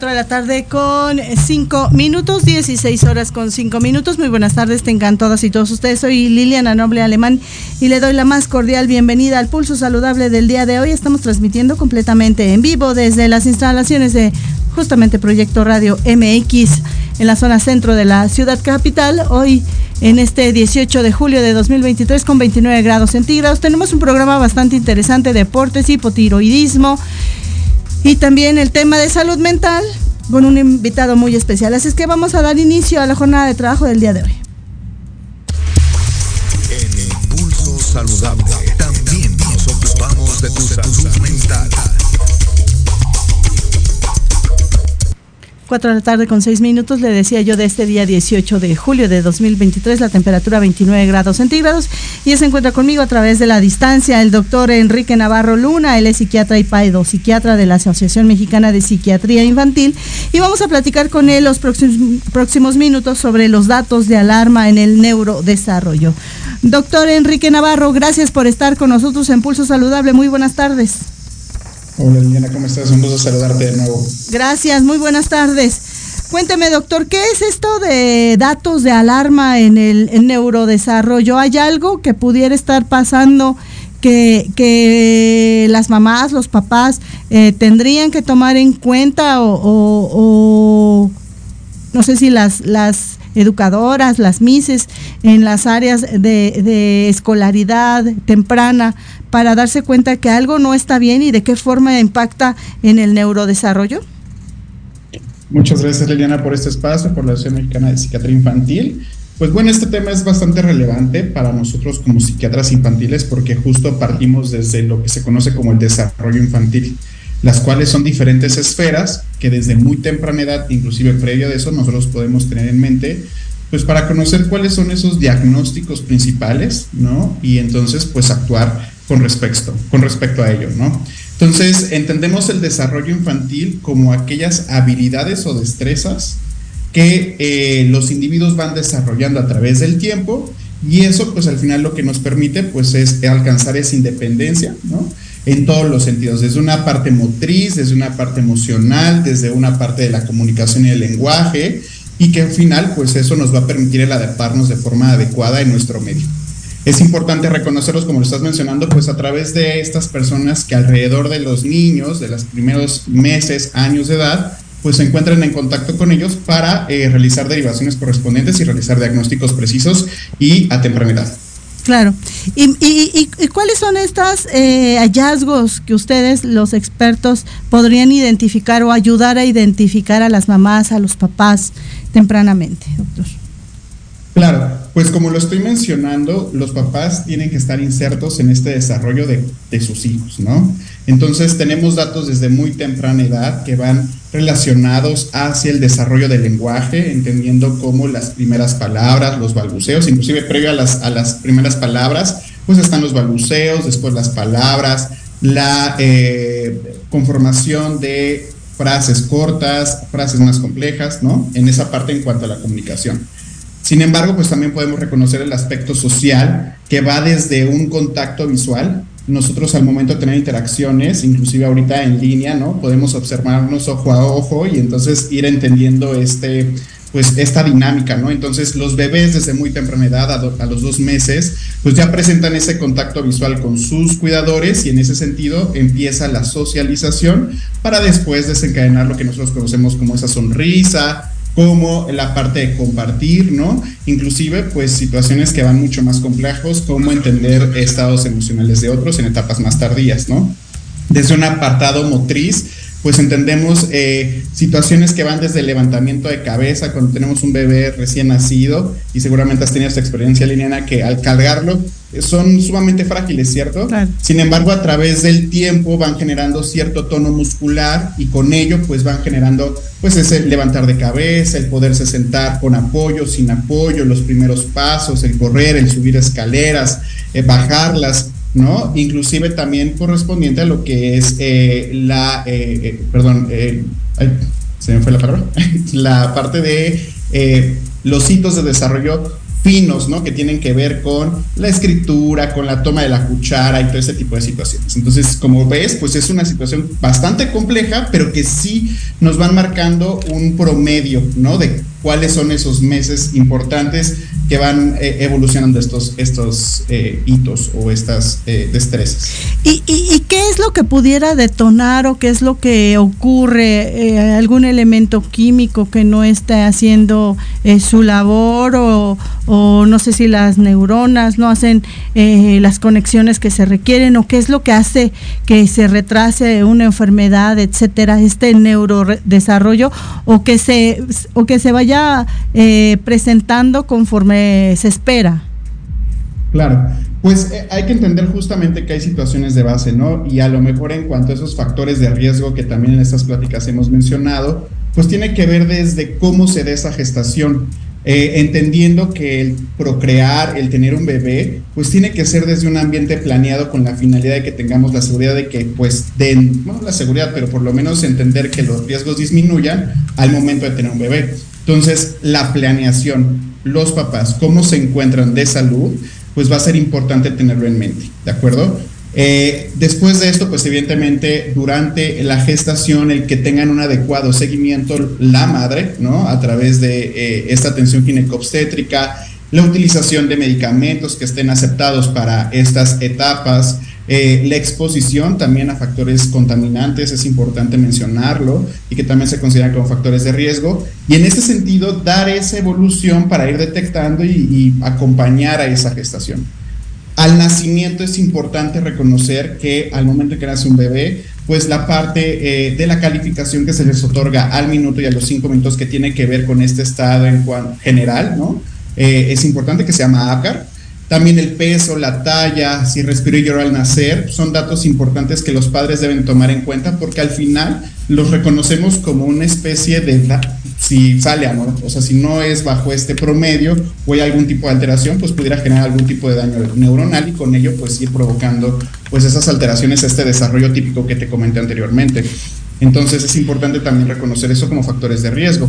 4 de la tarde con 5 minutos, 16 horas con 5 minutos. Muy buenas tardes, tengan todas y todos ustedes. Soy Liliana Noble Alemán y le doy la más cordial bienvenida al Pulso Saludable del día de hoy. Estamos transmitiendo completamente en vivo desde las instalaciones de justamente Proyecto Radio MX en la zona centro de la ciudad capital. Hoy en este 18 de julio de 2023 con 29 grados centígrados. Tenemos un programa bastante interesante, deportes, hipotiroidismo y también el tema de salud mental con un invitado muy especial. Así es que vamos a dar inicio a la jornada de trabajo del día de hoy. En Pulso Saludable también nos ocupamos de tu salud mental. 4 de la tarde con 6 minutos, le decía yo de este día 18 de julio de 2023, la temperatura 29 grados centígrados y se encuentra conmigo a través de la distancia el doctor Enrique Navarro Luna, él es psiquiatra y paido, psiquiatra de la Asociación Mexicana de Psiquiatría Infantil y vamos a platicar con él los próximos, próximos minutos sobre los datos de alarma en el neurodesarrollo. Doctor Enrique Navarro, gracias por estar con nosotros en Pulso Saludable, muy buenas tardes. Hola Liliana, ¿cómo estás? Un gusto saludarte de nuevo. Gracias, muy buenas tardes. Cuénteme, doctor, ¿qué es esto de datos de alarma en el neurodesarrollo? ¿Hay algo que pudiera estar pasando que, que las mamás, los papás eh, tendrían que tomar en cuenta o, o, no sé si las, las educadoras, las mises en las áreas de, escolaridad temprana para darse cuenta que algo no está bien y de qué forma impacta en el neurodesarrollo? Muchas gracias Liliana por este espacio, por la Asociación Mexicana de Psiquiatría Infantil. Pues bueno, este tema es bastante relevante para nosotros como psiquiatras infantiles porque justo partimos desde lo que se conoce como el desarrollo infantil, las cuales son diferentes esferas que desde muy temprana edad, inclusive previo de eso, nosotros podemos tener en mente pues para conocer cuáles son esos diagnósticos principales, ¿no? Y entonces pues actuar con respecto, con respecto a ello, ¿no? Entonces, entendemos el desarrollo infantil como aquellas habilidades o destrezas que eh, los individuos van desarrollando a través del tiempo y eso pues al final lo que nos permite pues es alcanzar esa independencia, ¿no? En todos los sentidos, desde una parte motriz, desde una parte emocional, desde una parte de la comunicación y el lenguaje y que al final pues eso nos va a permitir el adaptarnos de forma adecuada en nuestro medio es importante reconocerlos, como lo estás mencionando, pues a través de estas personas que alrededor de los niños, de los primeros meses, años de edad, pues se encuentran en contacto con ellos para eh, realizar derivaciones correspondientes y realizar diagnósticos precisos y a temprana edad. Claro. ¿Y, y, y cuáles son estos eh, hallazgos que ustedes, los expertos, podrían identificar o ayudar a identificar a las mamás, a los papás tempranamente, doctor? Claro, pues como lo estoy mencionando, los papás tienen que estar insertos en este desarrollo de, de, sus hijos, ¿no? Entonces tenemos datos desde muy temprana edad que van relacionados hacia el desarrollo del lenguaje, entendiendo cómo las primeras palabras, los balbuceos, inclusive previo a las, primeras palabras, pues están los balbuceos, después las palabras, la eh, conformación de frases cortas, frases más complejas, ¿no? En esa parte en cuanto a la comunicación. Sin embargo, pues también podemos reconocer el aspecto social que va desde un contacto visual. Nosotros al momento de tener interacciones, inclusive ahorita en línea, ¿no? Podemos observarnos ojo a ojo y entonces ir entendiendo este, pues esta dinámica, ¿no? Entonces los bebés desde muy temprana edad, a, a, los dos meses, pues ya presentan ese contacto visual con sus cuidadores y en ese sentido empieza la socialización para después desencadenar lo que nosotros conocemos como esa sonrisa, como la parte de compartir, ¿no? Inclusive, pues situaciones que van mucho más complejos, como entender estados emocionales de otros en etapas más tardías, ¿no? Desde un apartado motriz, pues entendemos eh, situaciones que van desde el levantamiento de cabeza cuando tenemos un bebé recién nacido y seguramente has tenido esta experiencia, Liliana, que al cargarlo eh, son sumamente frágiles, ¿cierto? Sin embargo, a través del tiempo van generando cierto tono muscular y con ello pues van generando pues ese levantar de cabeza, el poderse sentar con apoyo, sin apoyo, los primeros pasos, el correr, el subir escaleras, eh, bajarlas ¿no? Inclusive también correspondiente a lo que es eh, la, eh, eh, perdón, se me fue la palabra, la parte de los hitos de desarrollo finos, ¿no? Que tienen que ver con la escritura, con la toma de la cuchara y todo ese tipo de situaciones. Entonces, como ves, pues es una situación bastante compleja, pero que sí nos van marcando un promedio, ¿no? De cuáles son esos meses importantes que van eh, evolucionando estos, estos eh, hitos o estas eh, destrezas. ¿Y, y, qué es lo que pudiera detonar o qué es lo que ocurre? ¿Algún elemento químico que no esté haciendo su labor o, o, no sé si las neuronas no hacen las conexiones que se requieren o qué es lo que hace que se retrase una enfermedad, etcétera, este neurodesarrollo o que se, o que se vaya eh, presentando conforme se espera. Claro, pues eh, hay que entender justamente que hay situaciones de base, ¿no? Y a lo mejor en cuanto a esos factores de riesgo que también en estas pláticas hemos mencionado, pues tiene que ver desde cómo se da esa gestación. Eh, entendiendo que el procrear, el tener un bebé, pues tiene que ser desde un ambiente planeado con la finalidad de que tengamos la seguridad de que, pues, den, no la seguridad, pero por lo menos entender que los riesgos disminuyan al momento de tener un bebé. Entonces, la planeación, los papás, cómo se encuentran de salud, pues va a ser importante tenerlo en mente, ¿de acuerdo? Eh, después de esto, pues evidentemente durante la gestación, el que tengan un adecuado seguimiento la madre, ¿no? A través de eh, esta atención ginecobstétrica, la utilización de medicamentos que estén aceptados para estas etapas, eh, la exposición también a factores contaminantes es importante mencionarlo y que también se consideran como factores de riesgo. Y en este sentido, dar esa evolución para ir detectando y, acompañar a esa gestación. Al nacimiento es importante reconocer que al momento que nace un bebé, pues la parte eh, de la calificación que se les otorga al minuto y a los cinco minutos que tiene que ver con este estado en general, ¿no? Eh, es importante que se llama ACAR también el peso, la talla, si respiró y lloró al nacer, son datos importantes que los padres deben tomar en cuenta porque al final los reconocemos como una especie de, si sale amor, o sea, si no es bajo este promedio o hay algún tipo de alteración, pues pudiera generar algún tipo de daño neuronal y con ello pues ir provocando pues esas alteraciones, este desarrollo típico que te comenté anteriormente. Entonces es importante también reconocer eso como factores de riesgo.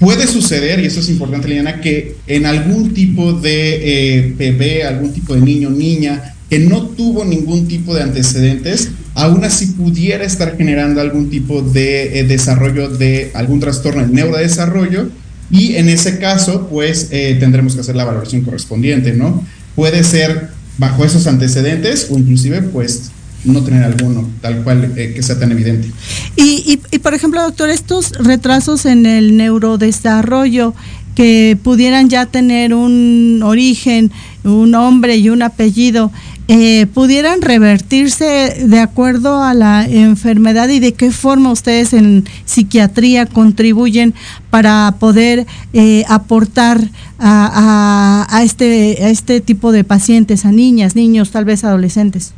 Puede suceder, y eso es importante, Liliana, que en algún tipo de eh, bebé, algún tipo de niño, niña, que no tuvo ningún tipo de antecedentes, aún así pudiera estar generando algún tipo de eh, desarrollo de algún trastorno del neurodesarrollo, y en ese caso, pues eh, tendremos que hacer la valoración correspondiente, ¿no? Puede ser bajo esos antecedentes o inclusive, pues, no tener alguno tal cual eh, que sea tan evidente. Y, y, por ejemplo, doctor, estos retrasos en el neurodesarrollo que pudieran ya tener un origen, un nombre y un apellido, eh, pudieran revertirse de acuerdo a la enfermedad y de qué forma ustedes en psiquiatría contribuyen para poder eh, aportar a, a, este, a este tipo de pacientes, a niñas, niños, tal vez adolescentes.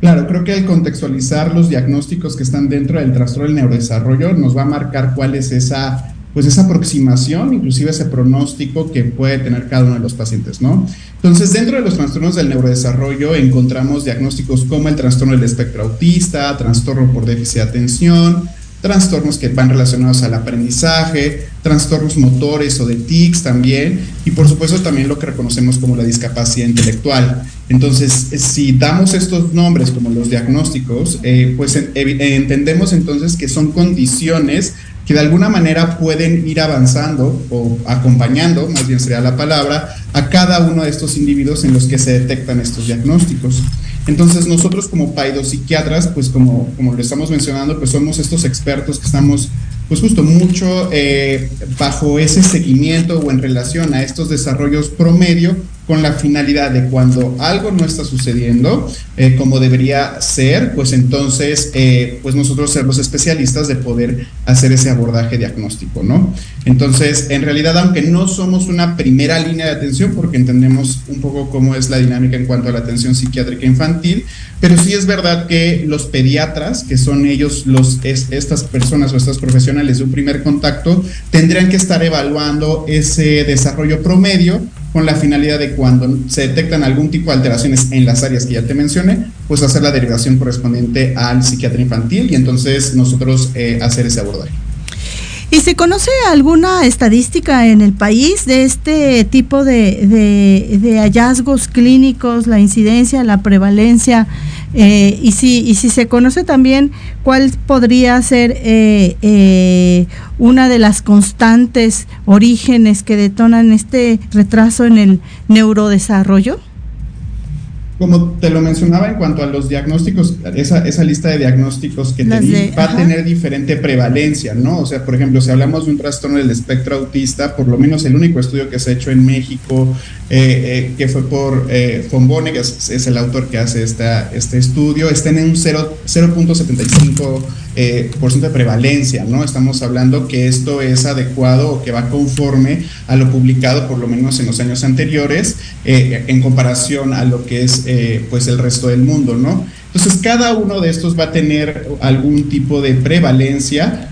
Claro, creo que el contextualizar los diagnósticos que están dentro del trastorno del neurodesarrollo nos va a marcar cuál es esa, pues esa aproximación, inclusive ese pronóstico que puede tener cada uno de los pacientes, ¿no? Entonces, dentro de los trastornos del neurodesarrollo encontramos diagnósticos como el trastorno del espectro autista, trastorno por déficit de atención, trastornos que van relacionados al aprendizaje, trastornos motores o de tics también, y por supuesto también lo que reconocemos como la discapacidad intelectual. Entonces, si damos estos nombres como los diagnósticos, eh, pues entendemos entonces que son condiciones que de alguna manera pueden ir avanzando o acompañando, más bien sería la palabra, a cada uno de estos individuos en los que se detectan estos diagnósticos. Entonces nosotros como paidopsiquiatras, pues como, como lo estamos mencionando, pues somos estos expertos que estamos pues justo mucho eh, bajo ese seguimiento o en relación a estos desarrollos promedio con la finalidad de cuando algo no está sucediendo eh, como debería ser, pues entonces, eh, pues nosotros ser los especialistas de poder hacer ese abordaje diagnóstico, ¿no? Entonces, en realidad, aunque no somos una primera línea de atención, porque entendemos un poco cómo es la dinámica en cuanto a la atención psiquiátrica infantil, pero sí es verdad que los pediatras, que son ellos los, estas personas o estas profesionales de un primer contacto, tendrían que estar evaluando ese desarrollo promedio con la finalidad de cuando se detectan algún tipo de alteraciones en las áreas que ya te mencioné, pues hacer la derivación correspondiente al psiquiatra infantil y entonces nosotros eh, hacer ese abordaje. ¿Y se conoce alguna estadística en el país de este tipo de, hallazgos clínicos, la incidencia, la prevalencia? Eh, y, si, y si se conoce también cuál podría ser eh, eh, una de las constantes orígenes que detonan este retraso en el neurodesarrollo? Como te lo mencionaba en cuanto a los diagnósticos, esa, esa lista de diagnósticos que te va a tener diferente prevalencia, ¿no? O sea, por ejemplo, si hablamos de un trastorno del espectro autista, por lo menos el único estudio que se ha hecho en México, eh, eh, que fue por eh, Fombone, que es, es, el autor que hace esta, este estudio, está en un 0.75 eh, por ciento de prevalencia, ¿no? Estamos hablando que esto es adecuado o que va conforme a lo publicado por lo menos en los años anteriores eh, en comparación a lo que es eh, pues el resto del mundo, ¿no? Entonces cada uno de estos va a tener algún tipo de prevalencia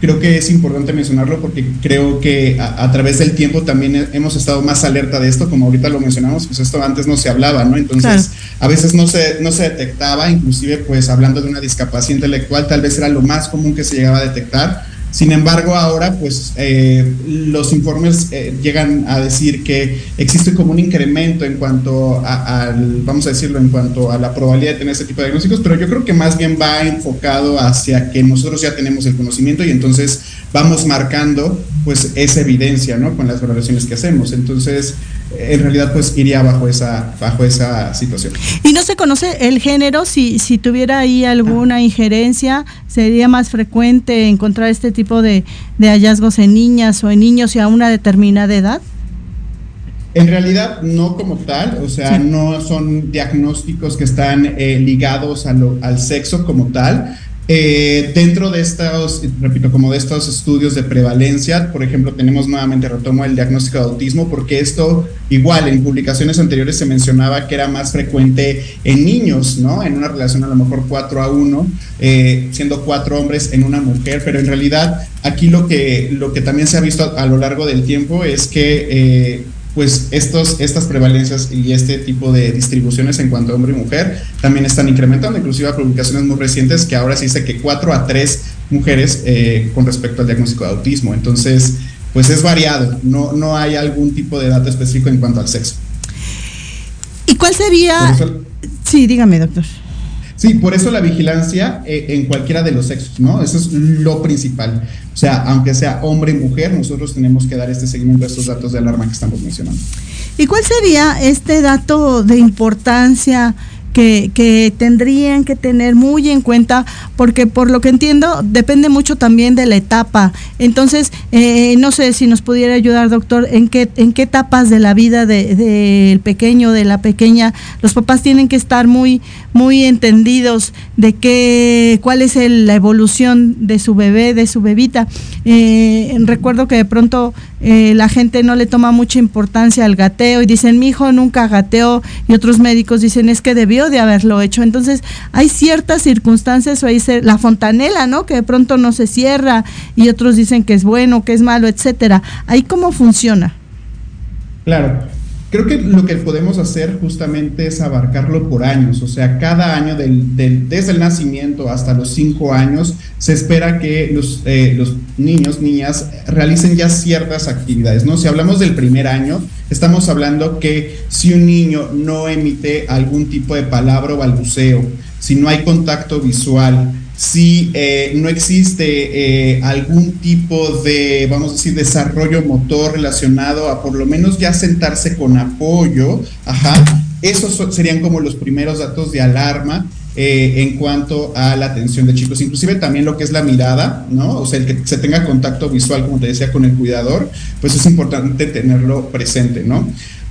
creo que es importante mencionarlo porque creo que a, través del tiempo también hemos estado más alerta de esto, como ahorita lo mencionamos, pues esto antes no se hablaba, ¿no? Entonces, a veces no se, no se detectaba, inclusive pues hablando de una discapacidad intelectual, tal vez era lo más común que se llegaba a detectar, sin embargo, ahora pues eh, los informes eh, llegan a decir que existe como un incremento en cuanto a, vamos a decirlo, en cuanto a la probabilidad de tener ese tipo de diagnósticos, pero yo creo que más bien va enfocado hacia que nosotros ya tenemos el conocimiento y entonces vamos marcando pues esa evidencia, ¿no? Con las valoraciones que hacemos. Entonces, en realidad pues iría bajo esa, bajo esa situación. ¿Y no se conoce el género? Si, si tuviera ahí alguna injerencia, ¿sería más frecuente encontrar este tipo de, hallazgos en niñas o en niños y a una determinada edad? En realidad no como tal, o sea, no son diagnósticos que están eh, ligados al sexo como tal, eh, dentro de estos, repito, como de estos estudios de prevalencia, por ejemplo, tenemos nuevamente, retomo el diagnóstico de autismo, porque esto igual en publicaciones anteriores se mencionaba que era más frecuente en niños, ¿no? En una relación a lo mejor 4 a 1, eh, siendo cuatro hombres en una mujer, pero en realidad aquí lo que, lo que también se ha visto a, lo largo del tiempo es que... Eh, pues estos, estas prevalencias y este tipo de distribuciones en cuanto a hombre y mujer también están incrementando, inclusive a publicaciones muy recientes que ahora se dice que 4 a 3 mujeres eh, con respecto al diagnóstico de autismo. Entonces, pues es variado, no, no hay algún tipo de dato específico en cuanto al sexo. ¿Y cuál sería... sí, dígame, doctor. Sí, por eso la vigilancia eh, en cualquiera de los sexos, ¿no? Eso es lo principal. O sea, aunque sea hombre mujer, nosotros tenemos que dar este seguimiento a estos datos de alarma que estamos mencionando. ¿Y cuál sería este dato de importancia que, tendrían que tener muy en cuenta, porque por lo que entiendo depende mucho también de la etapa. Entonces, eh, no sé si nos pudiera ayudar, doctor, en qué, en qué etapas de la vida del de, pequeño, de la pequeña, los papás tienen que estar muy, muy entendidos de qué, cuál es la evolución de su bebé, de su bebita. Eh, recuerdo que de pronto eh, la gente no le toma mucha importancia al gateo y dicen, mi hijo nunca gateó, y otros médicos dicen, es que debió de haberlo hecho. Entonces, hay ciertas circunstancias, o ahí la fontanela, ¿no? Que de pronto no se cierra y otros dicen que es bueno, que es malo, etcétera. Ahí cómo funciona. Claro. Creo que lo que podemos hacer justamente es abarcarlo por años, o sea, cada año desde el nacimiento hasta los cinco años se espera que los, eh, los niños, niñas realicen ya ciertas actividades, ¿no? Si hablamos del primer año, estamos hablando que si un niño no emite algún tipo de palabra o balbuceo, si no hay contacto visual, si eh, no existe eh, algún tipo de, vamos a decir, desarrollo motor relacionado a por lo menos ya sentarse con apoyo, ajá, esos serían como los primeros datos de alarma eh, en cuanto a la atención de chicos, inclusive también lo que es la mirada, ¿no? O sea, el que se tenga contacto visual, como te decía, con el cuidador, pues es importante tenerlo presente, ¿no?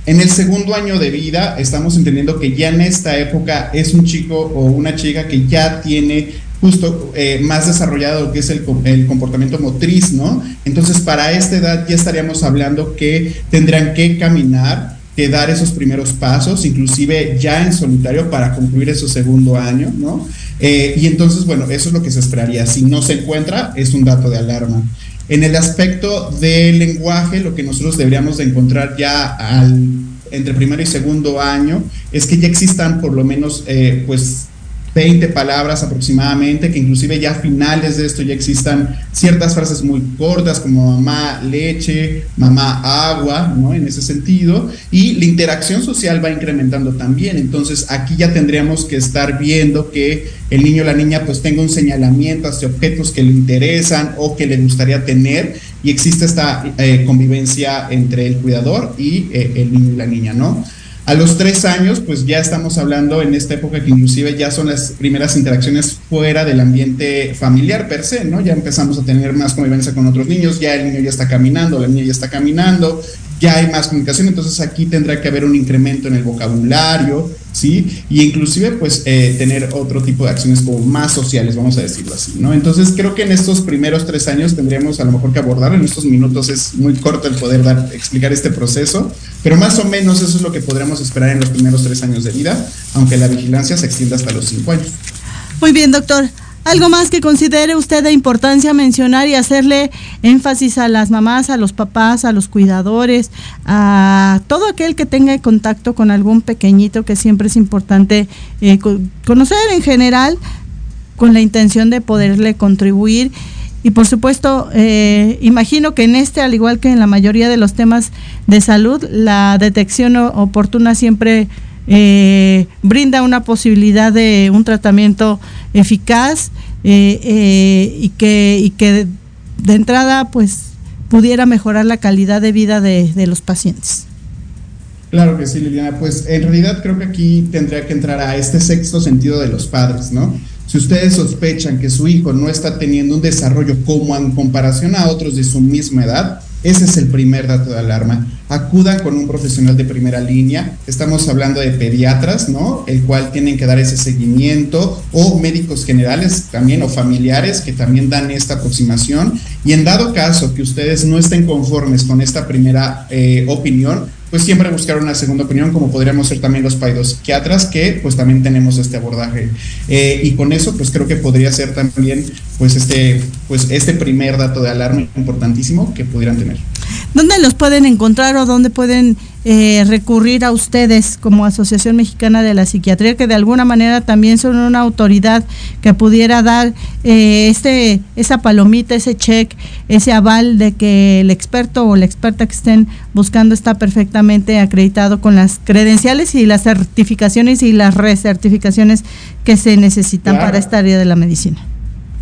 En el segundo año de vida estamos entendiendo que ya en esta época es un chico o una chica que ya tiene justo eh, más desarrollado que es el, el, comportamiento motriz, ¿no? Entonces, para esta edad ya estaríamos hablando que tendrán que caminar, que dar esos primeros pasos, inclusive ya en solitario para concluir ese segundo año, ¿no? Eh, y entonces, bueno, eso es lo que se esperaría. Si no se encuentra, es un dato de alarma. En el aspecto del lenguaje, lo que nosotros deberíamos de encontrar ya al, entre primero y segundo año es que ya existan por lo menos, eh, pues, 20 palabras aproximadamente, que inclusive ya a finales de esto ya existan ciertas frases muy cortas como mamá leche, mamá agua, ¿no? En ese sentido, y la interacción social va incrementando también, entonces aquí ya tendríamos que estar viendo que el niño o la niña pues tenga un señalamiento hacia objetos que le interesan o que le gustaría tener y existe esta eh, convivencia entre el cuidador y eh, el niño y la niña, ¿no? A los tres años, pues ya estamos hablando en esta época que inclusive ya son las primeras interacciones fuera del ambiente familiar per se, ¿no? Ya empezamos a tener más convivencia con otros niños, ya el niño ya está caminando, la niña ya está caminando, ya hay más comunicación, entonces aquí tendrá que haber un incremento en el vocabulario, ¿sí? Y inclusive pues eh, tener otro tipo de acciones como más sociales, vamos a decirlo así, ¿no? Entonces creo que en estos primeros tres años tendríamos a lo mejor que abordar, en estos minutos es muy corto el poder dar, explicar este proceso, pero más o menos eso es lo que podríamos esperar en los primeros tres años de vida, aunque la vigilancia se extienda hasta los cinco años. Muy bien, doctor. ¿Algo más que considere usted de importancia mencionar y hacerle énfasis a las mamás, a los papás, a los cuidadores, a todo aquel que tenga contacto con algún pequeñito que siempre es importante eh, conocer en general con la intención de poderle contribuir? Y por supuesto, eh, imagino que en este, al igual que en la mayoría de los temas de salud, la detección oportuna siempre eh, brinda una posibilidad de un tratamiento eficaz eh, eh, y que, y que de, entrada pues pudiera mejorar la calidad de vida de, de los pacientes. Claro que sí, Liliana. Pues en realidad creo que aquí tendría que entrar a este sexto sentido de los padres, ¿no? Si ustedes sospechan que su hijo no está teniendo un desarrollo como en comparación a otros de su misma edad, ese es el primer dato de alarma. Acudan con un profesional de primera línea. Estamos hablando de pediatras, ¿no? El cual tienen que dar ese seguimiento o médicos generales también o familiares que también dan esta aproximación. Y en dado caso que ustedes no estén conformes con esta primera eh, opinión, pues siempre buscar una segunda opinión, como podríamos ser también los psiquiatras, que pues también tenemos este abordaje. Eh, y con eso, pues creo que podría ser también pues este, pues este primer dato de alarma importantísimo que pudieran tener. ¿Dónde los pueden encontrar o dónde pueden eh, recurrir a ustedes como Asociación Mexicana de la Psiquiatría, que de alguna manera también son una autoridad que pudiera dar eh, este, esa palomita, ese check, ese aval de que el experto o la experta que estén buscando está perfectamente acreditado con las credenciales y las certificaciones y las recertificaciones que se necesitan para esta área de la medicina?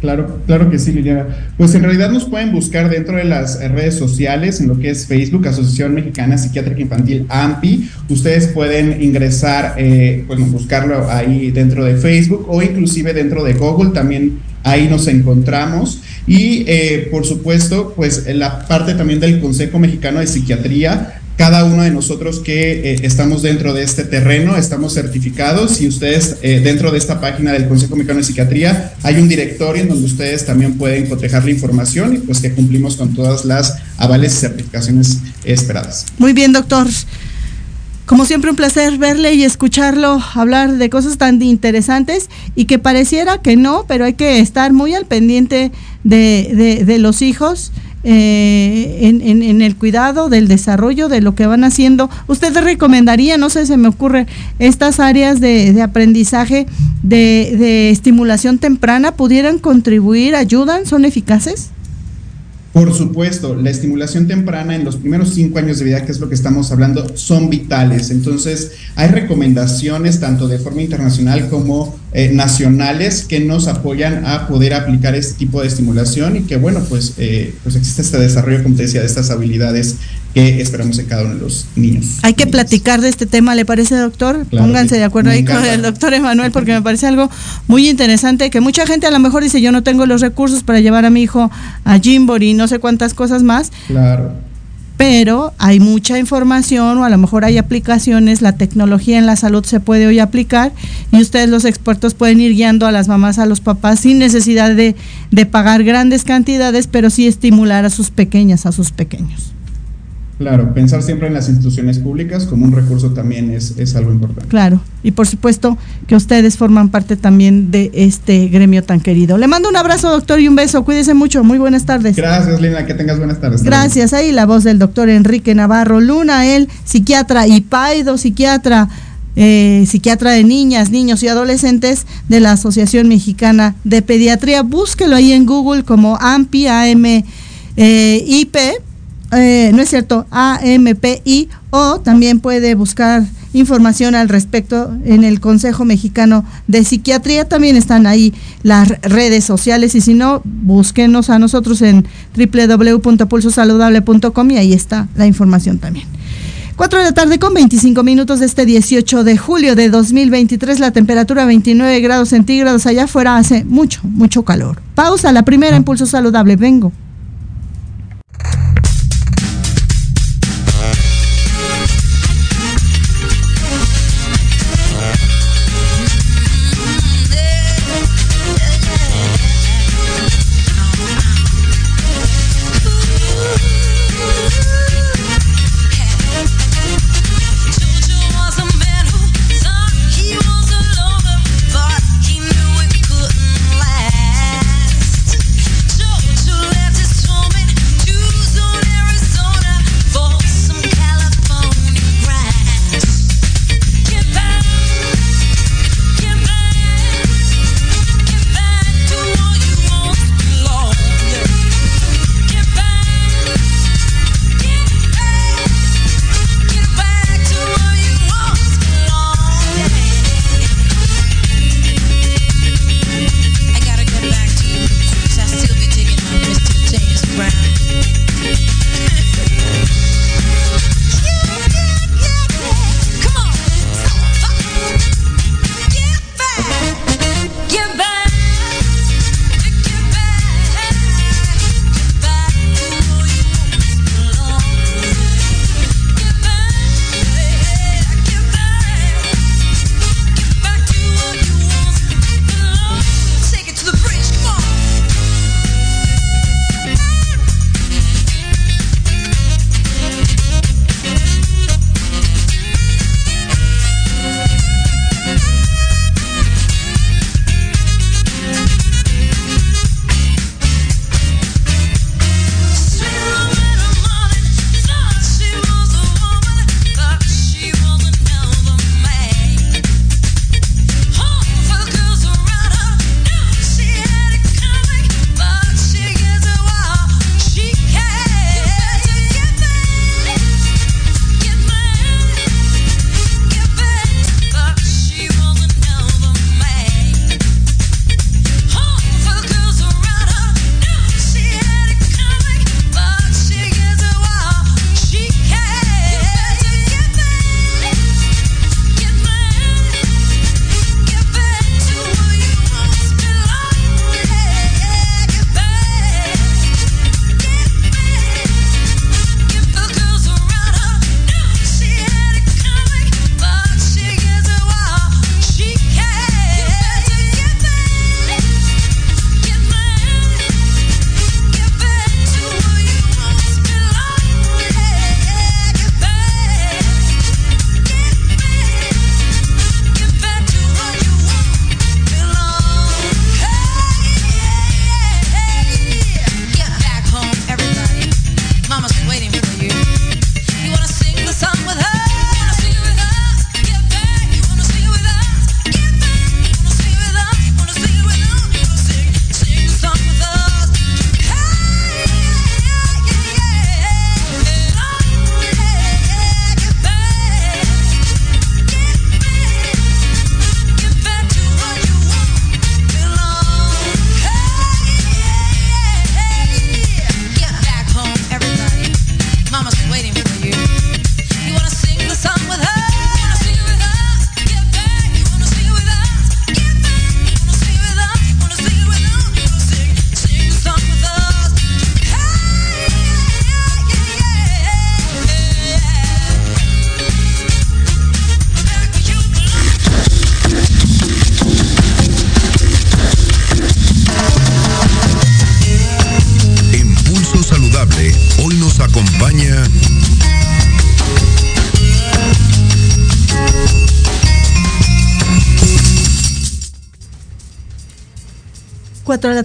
Claro, claro que sí, Liliana. Pues en realidad nos pueden buscar dentro de las redes sociales, en lo que es Facebook, Asociación Mexicana Psiquiátrica Infantil AMPI. Ustedes pueden ingresar, eh, bueno, buscarlo ahí dentro de Facebook o inclusive dentro de Google, también ahí nos encontramos. Y eh, por supuesto, pues la parte también del Consejo Mexicano de Psiquiatría cada uno de nosotros que eh, estamos dentro de este terreno, estamos certificados y ustedes eh, dentro de esta página del Consejo Mexicano de Psiquiatría hay un directorio en donde ustedes también pueden cotejar la información y pues que cumplimos con todas las avales y certificaciones esperadas. Muy bien, doctor. Como siempre, un placer verle y escucharlo hablar de cosas tan interesantes y que pareciera que no, pero hay que estar muy al pendiente de, de, de los hijos eh, en, el cuidado del desarrollo de lo que van haciendo. ¿Usted recomendaría, no sé, se me ocurre, estas áreas de, aprendizaje, de, de, estimulación temprana, pudieran contribuir, ayudan, son eficaces? Por supuesto, la estimulación temprana en los primeros cinco años de vida, que es lo que estamos hablando, son vitales. Entonces, hay recomendaciones tanto de forma internacional como eh, nacionales que nos apoyan a poder aplicar este tipo de estimulación y que bueno, pues, eh, pues existe este desarrollo, como te decía, de estas habilidades que esperamos en cada uno de los niños. Hay que platicar de este tema, ¿le parece, doctor? Pónganse de acuerdo ahí con el doctor Emanuel porque me parece algo muy interesante que mucha gente a lo mejor dice yo no tengo los recursos para llevar a mi hijo a Jimbori y no sé cuántas cosas más. Claro pero hay mucha información o a lo mejor hay aplicaciones, la tecnología en la salud se puede hoy aplicar y ustedes los expertos pueden ir guiando a las mamás, a los papás sin necesidad de, de pagar grandes cantidades, pero sí estimular a sus pequeñas, a sus pequeños. Claro, pensar siempre en las instituciones públicas como un recurso también es, es, algo importante. Claro, y por supuesto que ustedes forman parte también de este gremio tan querido. Le mando un abrazo, doctor, y un beso. Cuídese mucho. Muy buenas tardes. Gracias, Lina. Que tengas buenas tardes. Gracias. Ahí la voz del doctor Enrique Navarro Luna, él, psiquiatra y paido, psiquiatra. Eh, psiquiatra de niñas, niños y adolescentes de la Asociación Mexicana de Pediatría. Búsquelo ahí en Google como AMPI, AM, eh, IP, eh, no es cierto, AMPI, o también puede buscar información al respecto en el Consejo Mexicano de Psiquiatría. También están ahí las redes sociales y si no, búsquenos a nosotros en www.pulsosaludable.com y ahí está la información también. 4 de la tarde con 25 minutos de este 18 de julio de 2023, la temperatura 29 grados centígrados, allá afuera hace mucho, mucho calor. Pausa, la primera en Pulso Saludable, vengo.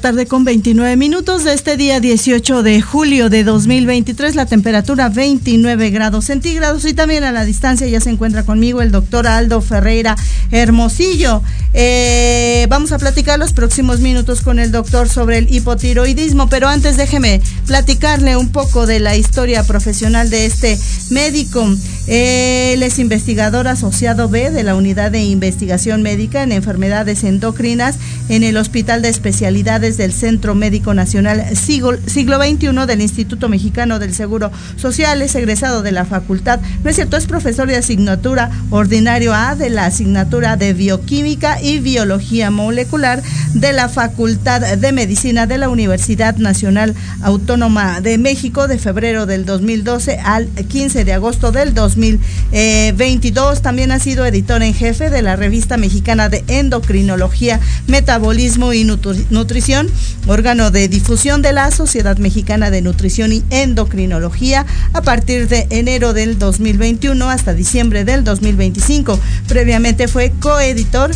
Tarde con 29 minutos de este día 18 de julio de 2023, la temperatura 29 grados centígrados y también a la distancia ya se encuentra conmigo el doctor Aldo Ferreira Hermosillo. Eh, vamos a platicar los próximos minutos con el doctor sobre el hipotiroidismo, pero antes déjeme platicarle un poco de la historia profesional de este médico. Él es investigador asociado B de la Unidad de Investigación Médica en Enfermedades Endocrinas en el Hospital de Especialidades del Centro Médico Nacional Siglo, XXI del Instituto Mexicano del Seguro Social. Es egresado de la facultad, no es cierto, es profesor de asignatura ordinario A de la asignatura de Bioquímica y Biología Molecular de la Facultad de Medicina de la Universidad Nacional Autónoma de México de febrero del 2012 al 15 de agosto del 2022. También ha sido editor en jefe de la revista mexicana de endocrinología, metabolismo y nutrición, órgano de difusión de la Sociedad Mexicana de Nutrición y Endocrinología a partir de enero del 2021 hasta diciembre del 2025. Previamente fue coeditor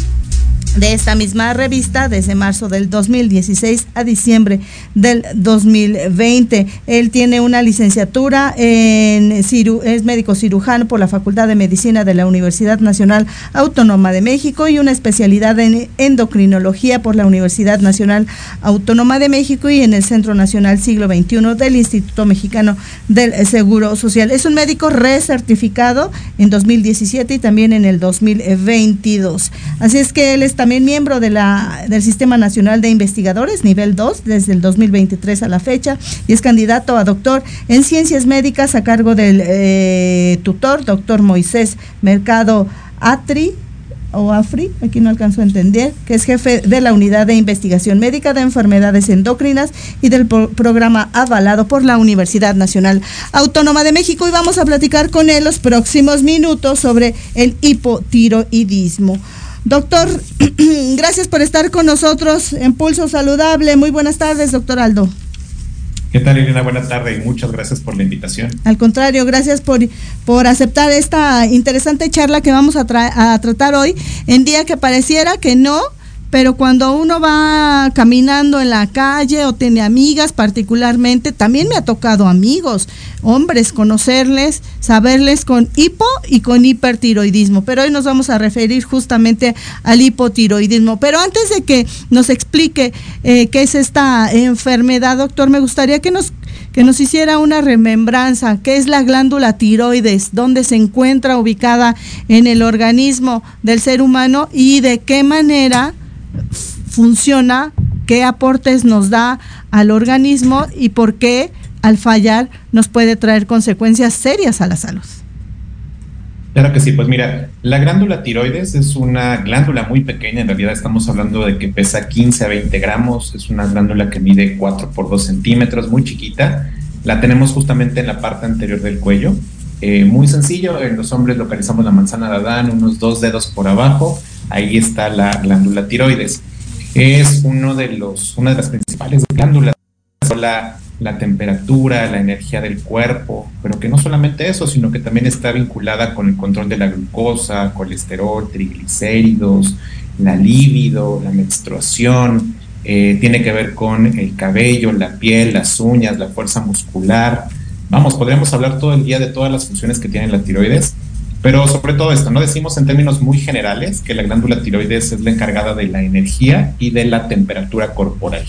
de esta misma revista desde marzo del 2016 a diciembre del 2020. Él tiene una licenciatura en ciru es médico cirujano por la Facultad de Medicina de la Universidad Nacional Autónoma de México y una especialidad en endocrinología por la Universidad Nacional Autónoma de México y en el Centro Nacional Siglo XXI del Instituto Mexicano del Seguro Social. Es un médico recertificado en 2017 y también en el 2022. Así es que él está también miembro de la, del Sistema Nacional de Investigadores, nivel 2, desde el 2023 a la fecha, y es candidato a doctor en ciencias médicas a cargo del eh, tutor, doctor Moisés Mercado Atri, o AFRI, aquí no alcanzo a entender, que es jefe de la Unidad de Investigación Médica de Enfermedades Endocrinas y del programa avalado por la Universidad Nacional Autónoma de México. Y vamos a platicar con él los próximos minutos sobre el hipotiroidismo. Doctor, gracias por estar con nosotros en Pulso Saludable. Muy buenas tardes, doctor Aldo. ¿Qué tal, Irina? Buenas tardes y muchas gracias por la invitación. Al contrario, gracias por, por aceptar esta interesante charla que vamos a, a tratar hoy, en día que pareciera que no, pero cuando uno va caminando en la calle o tiene amigas particularmente, también me ha tocado amigos, hombres, conocerles, saberles con hipo y con hipertiroidismo. Pero hoy nos vamos a referir justamente al hipotiroidismo. Pero antes de que nos explique eh, qué es esta enfermedad, doctor, me gustaría que nos que nos hiciera una remembranza, qué es la glándula tiroides, dónde se encuentra ubicada en el organismo del ser humano y de qué manera funciona, qué aportes nos da al organismo y por qué al fallar nos puede traer consecuencias serias a la salud. Claro que sí, pues mira, la glándula tiroides es una glándula muy pequeña, en realidad estamos hablando de que pesa 15 a 20 gramos, es una glándula que mide 4 por 2 centímetros, muy chiquita, la tenemos justamente en la parte anterior del cuello, eh, muy sencillo, en los hombres localizamos la manzana de Adán, unos dos dedos por abajo, ahí está la glándula tiroides. Es uno de los, una de las principales glándulas, la, la temperatura, la energía del cuerpo, pero que no solamente eso, sino que también está vinculada con el control de la glucosa, colesterol, triglicéridos, la libido, la menstruación, eh, tiene que ver con el cabello, la piel, las uñas, la fuerza muscular. Vamos, podríamos hablar todo el día de todas las funciones que tiene la tiroides, pero sobre todo esto, ¿no? Decimos en términos muy generales que la glándula tiroides es la encargada de la energía y de la temperatura corporal.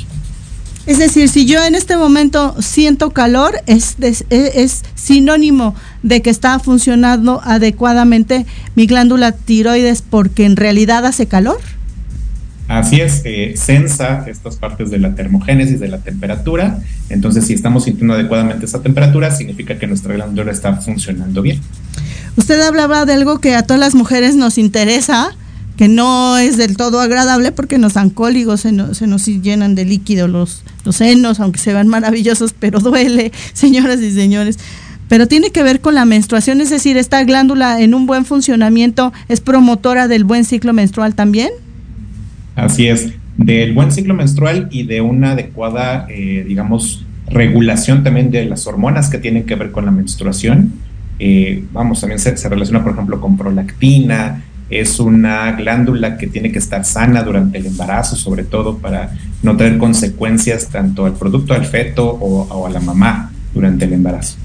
Es decir, si yo en este momento siento calor, es, es, sinónimo de que está funcionando adecuadamente mi glándula tiroides porque en realidad hace calor. Así es, eh, sensa estas partes de la termogénesis, de la temperatura. Entonces, si estamos sintiendo adecuadamente esa temperatura, significa que nuestra glándula está funcionando bien. Usted hablaba de algo que a todas las mujeres nos interesa, que no es del todo agradable porque nos dan cóligos, se, nos llenan de líquido los, los senos, aunque se vean maravillosos, pero duele, señoras y señores. Pero tiene que ver con la menstruación, es decir, esta glándula en un buen funcionamiento es promotora del buen ciclo menstrual también. Así es, del buen ciclo menstrual y de una adecuada, eh, digamos, regulación también de las hormonas que tienen que ver con la menstruación. Eh, vamos, también se, relaciona, por ejemplo, con prolactina. Es una glándula que tiene que estar sana durante el embarazo, sobre todo para no tener consecuencias tanto al producto, al feto o, o a la mamá durante el embarazo.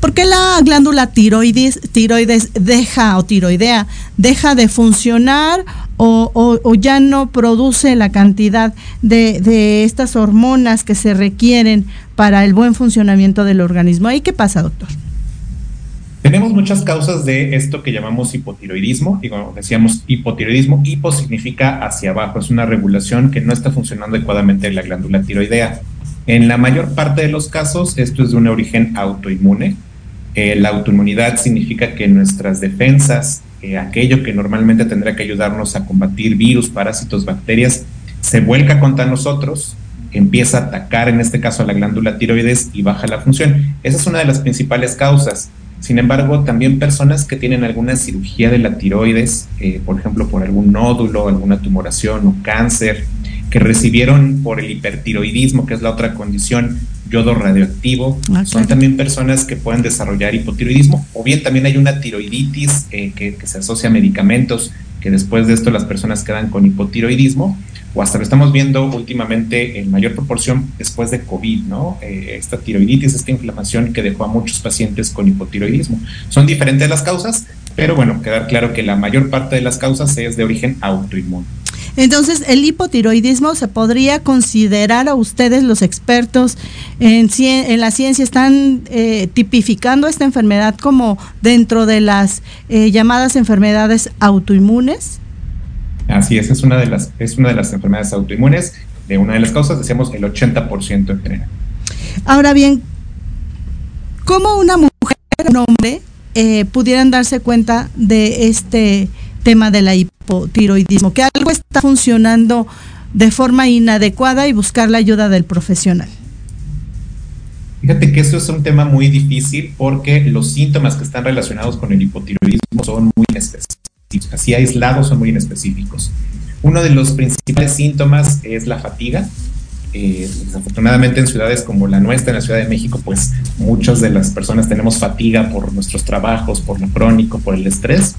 ¿Por qué la glándula tiroides, tiroides deja o tiroidea deja de funcionar o, o, o ya no produce la cantidad de, de, estas hormonas que se requieren para el buen funcionamiento del organismo? ¿Ahí qué pasa, doctor? Tenemos muchas causas de esto que llamamos hipotiroidismo. Y como decíamos, hipotiroidismo, hipo significa hacia abajo, es una regulación que no está funcionando adecuadamente en la glándula tiroidea. En la mayor parte de los casos, esto es de un origen autoinmune, eh, la autoinmunidad significa que nuestras defensas, eh, aquello que normalmente tendrá que ayudarnos a combatir virus, parásitos, bacterias, se vuelca contra nosotros, empieza a atacar en este caso a la glándula tiroides y baja la función. Esa es una de las principales causas. Sin embargo, también personas que tienen alguna cirugía de la tiroides, eh, por ejemplo, por algún nódulo, alguna tumoración o cáncer, que recibieron por el hipertiroidismo, que es la otra condición, yodo radioactivo. Okay. Son también personas que pueden desarrollar hipotiroidismo o bien también hay una tiroiditis eh, que, que, se asocia a medicamentos, que después de esto las personas quedan con hipotiroidismo o hasta lo estamos viendo últimamente en mayor proporción después de COVID, ¿no? Eh, esta tiroiditis, esta inflamación que dejó a muchos pacientes con hipotiroidismo. Son diferentes las causas, pero bueno, quedar claro que la mayor parte de las causas es de origen autoinmune. Entonces, el hipotiroidismo se podría considerar a ustedes los expertos en, en la ciencia están eh, tipificando esta enfermedad como dentro de las eh, llamadas enfermedades autoinmunes. Así es, es una de las es una de las enfermedades autoinmunes. De una de las causas decíamos el 80% en general. Ahora bien, ¿cómo una mujer o un hombre eh, pudieran darse cuenta de este tema de la hipotiroidismo, que algo está funcionando de forma inadecuada y buscar la ayuda del profesional. Fíjate que eso es un tema muy difícil porque los síntomas que están relacionados con el hipotiroidismo son muy específicos, así aislados son muy inespecíficos. Uno de los principales síntomas es la fatiga. Eh, desafortunadamente en ciudades como la nuestra, en la Ciudad de México, pues muchas de las personas tenemos fatiga por nuestros trabajos, por lo crónico, por el estrés.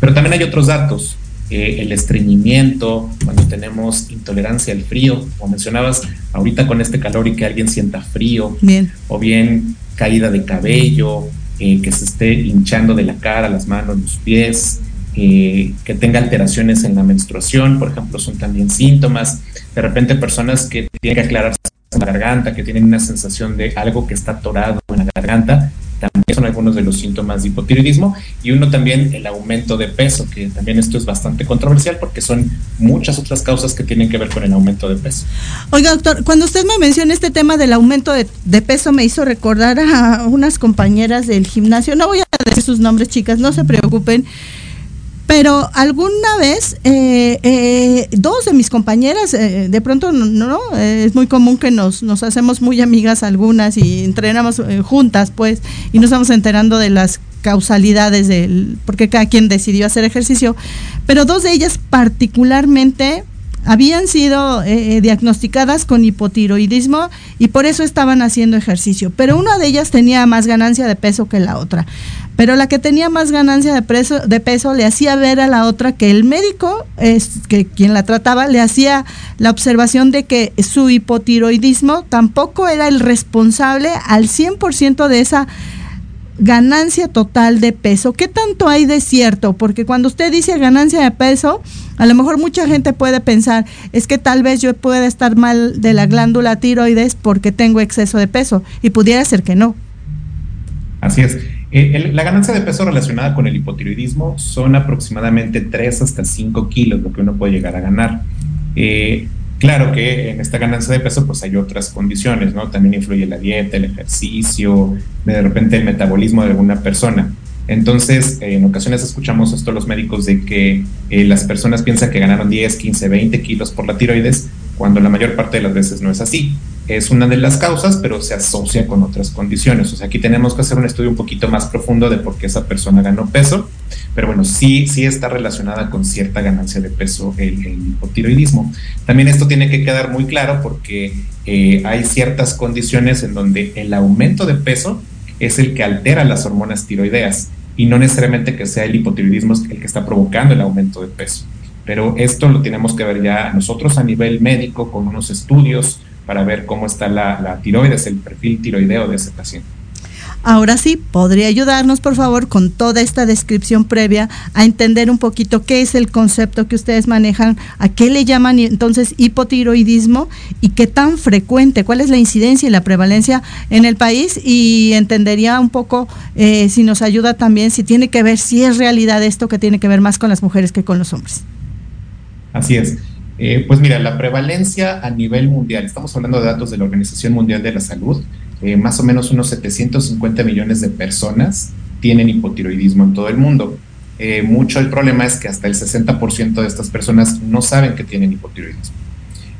Pero también hay otros datos, eh, el estreñimiento, cuando tenemos intolerancia al frío, como mencionabas, ahorita con este calor y que alguien sienta frío, bien. o bien caída de cabello, eh, que se esté hinchando de la cara, las manos, los pies, eh, que tenga alteraciones en la menstruación, por ejemplo, son también síntomas. De repente personas que tienen que aclararse la garganta, que tienen una sensación de algo que está atorado en la garganta, también son algunos de los síntomas de hipotiroidismo y uno también el aumento de peso, que también esto es bastante controversial porque son muchas otras causas que tienen que ver con el aumento de peso. Oiga, doctor, cuando usted me menciona este tema del aumento de peso me hizo recordar a unas compañeras del gimnasio, no voy a decir sus nombres, chicas, no se preocupen. Pero alguna vez, eh, eh, dos de mis compañeras, eh, de pronto, no, no es muy común que nos, nos hacemos muy amigas algunas y entrenamos eh, juntas, pues, y nos vamos enterando de las causalidades del, porque cada quien decidió hacer ejercicio, pero dos de ellas particularmente habían sido eh, diagnosticadas con hipotiroidismo y por eso estaban haciendo ejercicio, pero una de ellas tenía más ganancia de peso que la otra. Pero la que tenía más ganancia de, peso, de peso le hacía ver a la otra que el médico, es, que quien la trataba, le hacía la observación de que su hipotiroidismo tampoco era el responsable al 100% de esa ganancia total de peso. ¿Qué tanto hay de cierto? Porque cuando usted dice ganancia de peso, a lo mejor mucha gente puede pensar, es que tal vez yo pueda estar mal de la glándula tiroides porque tengo exceso de peso y pudiera ser que no. Así es. Eh, la ganancia de peso relacionada con el hipotiroidismo son aproximadamente 3 hasta 5 kilos lo que uno puede llegar a ganar. Eh, claro que en esta ganancia de peso pues hay otras condiciones, ¿no? También influye la dieta, el ejercicio, de repente el metabolismo de alguna persona. Entonces, eh, en ocasiones escuchamos esto los médicos de que eh, las personas piensan que ganaron 10, 15, 20 kilos por la tiroides, cuando la mayor parte de las veces no es así. es una de las causas, pero se asocia con otras condiciones. O sea, aquí tenemos que hacer un estudio un poquito más profundo de por qué esa persona ganó peso, pero bueno, sí, sí está relacionada con cierta ganancia de peso el, hipotiroidismo. También esto tiene que quedar muy claro porque eh, hay ciertas condiciones en donde el aumento de peso es el que altera las hormonas tiroideas y no necesariamente que sea el hipotiroidismo el que está provocando el aumento de peso. Pero esto lo tenemos que ver ya nosotros a nivel médico con unos estudios, para ver cómo está la, tiroides, el perfil tiroideo de ese paciente. Ahora sí, ¿podría ayudarnos, por favor, con toda esta descripción previa a entender un poquito qué es el concepto que ustedes manejan, a qué le llaman entonces hipotiroidismo y qué tan frecuente, cuál es la incidencia y la prevalencia en el país? Y entendería un poco eh, si nos ayuda también, si tiene que ver, si es realidad esto que tiene que ver más con las mujeres que con los hombres. Así es. Eh, pues mira, la prevalencia a nivel mundial, estamos hablando de datos de la Organización Mundial de la Salud, eh, más o menos unos 750 millones de personas tienen hipotiroidismo en todo el mundo. Eh, mucho el problema es que hasta el 60% de estas personas no saben que tienen hipotiroidismo.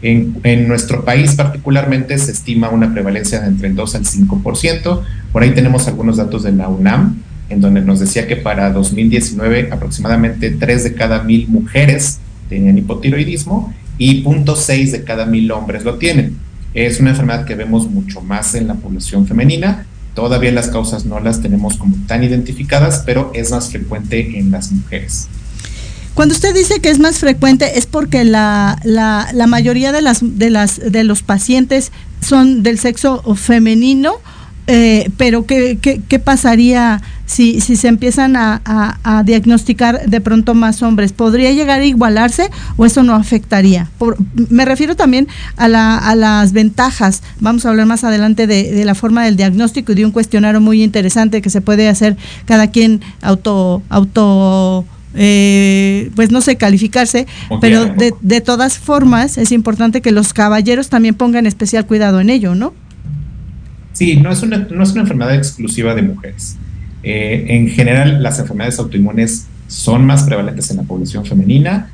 En, nuestro país particularmente se estima una prevalencia de entre el 2 al 5%. Por ahí tenemos algunos datos de la UNAM, en donde nos decía que para 2019 aproximadamente 3 de cada mil mujeres tenían hipotiroidismo y 0.6 de cada mil hombres lo tienen. Es una enfermedad que vemos mucho más en la población femenina. Todavía las causas no las tenemos como tan identificadas, pero es más frecuente en las mujeres. Cuando usted dice que es más frecuente es porque la, la, mayoría de, las, de, las, de los pacientes son del sexo femenino eh, pero ¿qué, qué, pasaría si, si se empiezan a, a, diagnosticar de pronto más hombres? ¿Podría llegar a igualarse o eso no afectaría? me refiero también a, la, a las ventajas. Vamos a hablar más adelante de, de, la forma del diagnóstico y de un cuestionario muy interesante que se puede hacer cada quien auto... auto eh, pues no sé, calificarse, pero de, de todas formas es importante que los caballeros también pongan especial cuidado en ello, ¿no? Sí, no es una, no es una enfermedad exclusiva de mujeres. Eh, en general, las enfermedades autoinmunes son más prevalentes en la población femenina.